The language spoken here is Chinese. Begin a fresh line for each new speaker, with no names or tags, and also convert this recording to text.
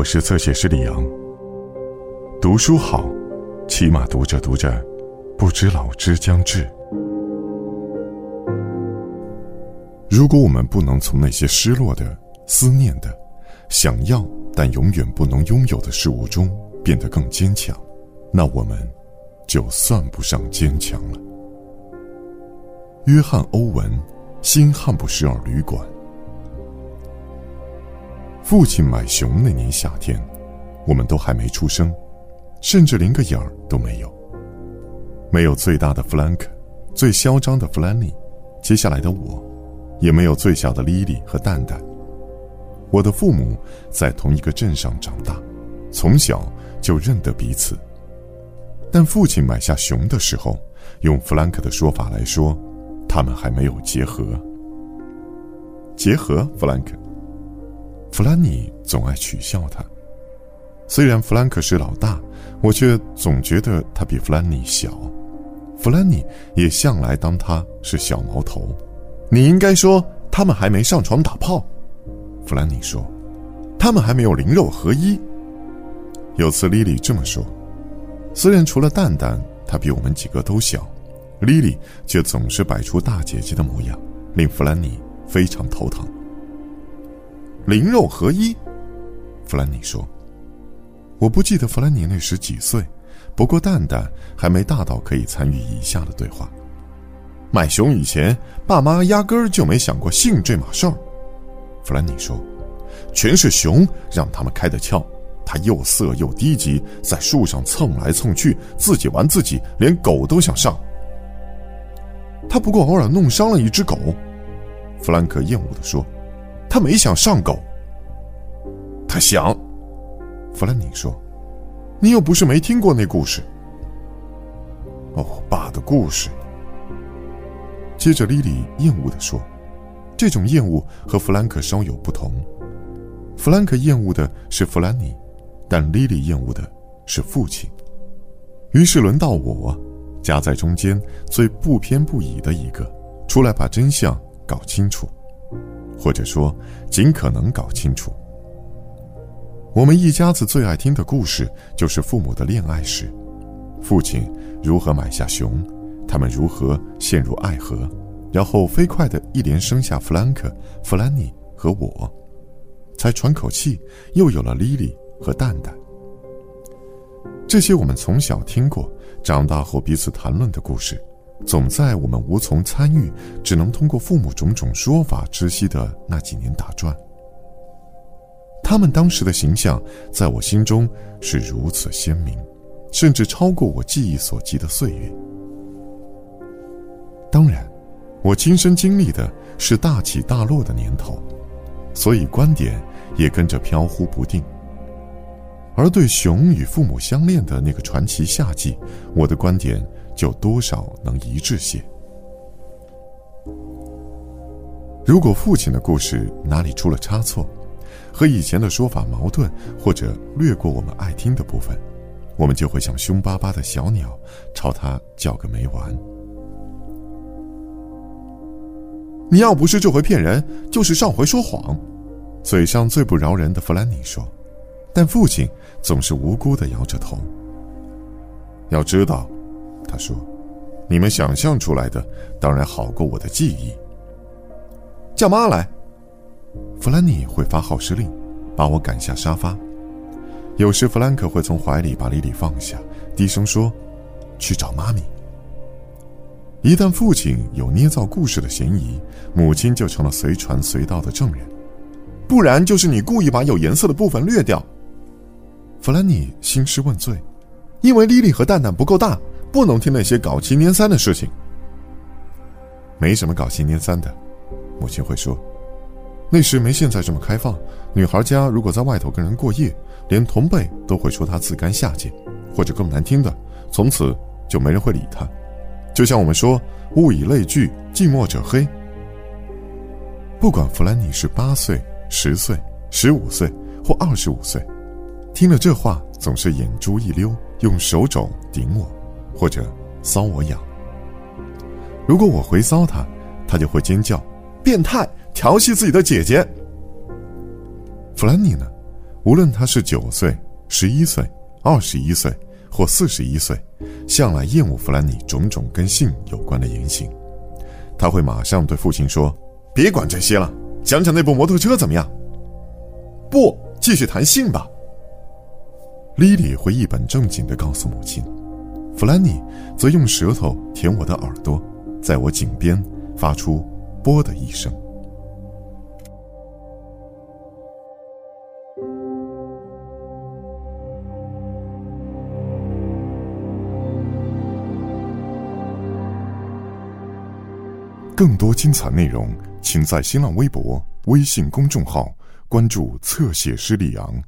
我是侧写师李阳。读书好，起码读着读着，不知老之将至。如果我们不能从那些失落的、思念的、想要但永远不能拥有的事物中变得更坚强，那我们就算不上坚强了。约翰·欧文，《新汉布什尔旅馆》。父亲买熊那年夏天，我们都还没出生，甚至连个影儿都没有。没有最大的弗兰克，最嚣张的弗兰尼，接下来的我，也没有最小的莉莉和蛋蛋。我的父母在同一个镇上长大，从小就认得彼此。但父亲买下熊的时候，用弗兰克的说法来说，他们还没有结合。结合，弗兰克。弗兰尼总爱取笑他。虽然弗兰克是老大，我却总觉得他比弗兰尼小。弗兰尼也向来当他是小毛头。你应该说他们还没上床打炮。弗兰尼说，他们还没有灵肉合一。有次莉莉这么说。虽然除了蛋蛋，他比我们几个都小，莉莉却总是摆出大姐姐的模样，令弗兰尼非常头疼。灵肉合一，弗兰尼说：“我不记得弗兰尼那时几岁，不过蛋蛋还没大到可以参与以下的对话。买熊以前，爸妈压根儿就没想过性这码事儿。”弗兰尼说：“全是熊让他们开的窍。他又色又低级，在树上蹭来蹭去，自己玩自己，连狗都想上。他不过偶尔弄伤了一只狗。”弗兰克厌恶的说。他没想上狗，他想。弗兰尼说：“你又不是没听过那故事。”哦，爸的故事。接着，莉莉厌恶的说：“这种厌恶和弗兰克稍有不同。弗兰克厌恶的是弗兰尼，但莉莉厌恶的是父亲。于是轮到我，夹在中间最不偏不倚的一个，出来把真相搞清楚。”或者说，尽可能搞清楚。我们一家子最爱听的故事，就是父母的恋爱史。父亲如何买下熊，他们如何陷入爱河，然后飞快的一连生下弗兰克、弗兰尼和我，才喘口气，又有了莉莉和蛋蛋。这些我们从小听过，长大后彼此谈论的故事。总在我们无从参与，只能通过父母种种说法知悉的那几年打转。他们当时的形象，在我心中是如此鲜明，甚至超过我记忆所及的岁月。当然，我亲身经历的是大起大落的年头，所以观点也跟着飘忽不定。而对熊与父母相恋的那个传奇夏季，我的观点。就多少能一致些。如果父亲的故事哪里出了差错，和以前的说法矛盾，或者略过我们爱听的部分，我们就会像凶巴巴的小鸟，朝他叫个没完。你要不是这回骗人，就是上回说谎，嘴上最不饶人的弗兰尼说，但父亲总是无辜的摇着头。要知道。他说：“你们想象出来的当然好过我的记忆。”叫妈来。弗兰尼会发号施令，把我赶下沙发。有时弗兰克会从怀里把莉莉放下，低声说：“去找妈咪。”一旦父亲有捏造故事的嫌疑，母亲就成了随传随到的证人，不然就是你故意把有颜色的部分略掉。弗兰尼兴师问罪，因为莉莉和蛋蛋不够大。不能听那些搞七捻三的事情。没什么搞七捻三的，母亲会说，那时没现在这么开放。女孩家如果在外头跟人过夜，连同辈都会说她自甘下贱，或者更难听的，从此就没人会理她。就像我们说“物以类聚，近墨者黑”。不管弗兰尼是八岁、十岁、十五岁或二十五岁，听了这话总是眼珠一溜，用手肘顶我。或者搔我痒。如果我回搔他，他就会尖叫：“变态，调戏自己的姐姐。”弗兰尼呢？无论他是九岁、十一岁、二十一岁或四十一岁，向来厌恶弗兰尼种种跟性有关的言行。他会马上对父亲说：“别管这些了，讲讲那部摩托车怎么样？”不，继续谈性吧。莉莉会一本正经地告诉母亲，弗兰尼则用舌头舔我的耳朵，在我颈边发出“啵”的一声。更多精彩内容，请在新浪微博、微信公众号关注“侧写师李昂”。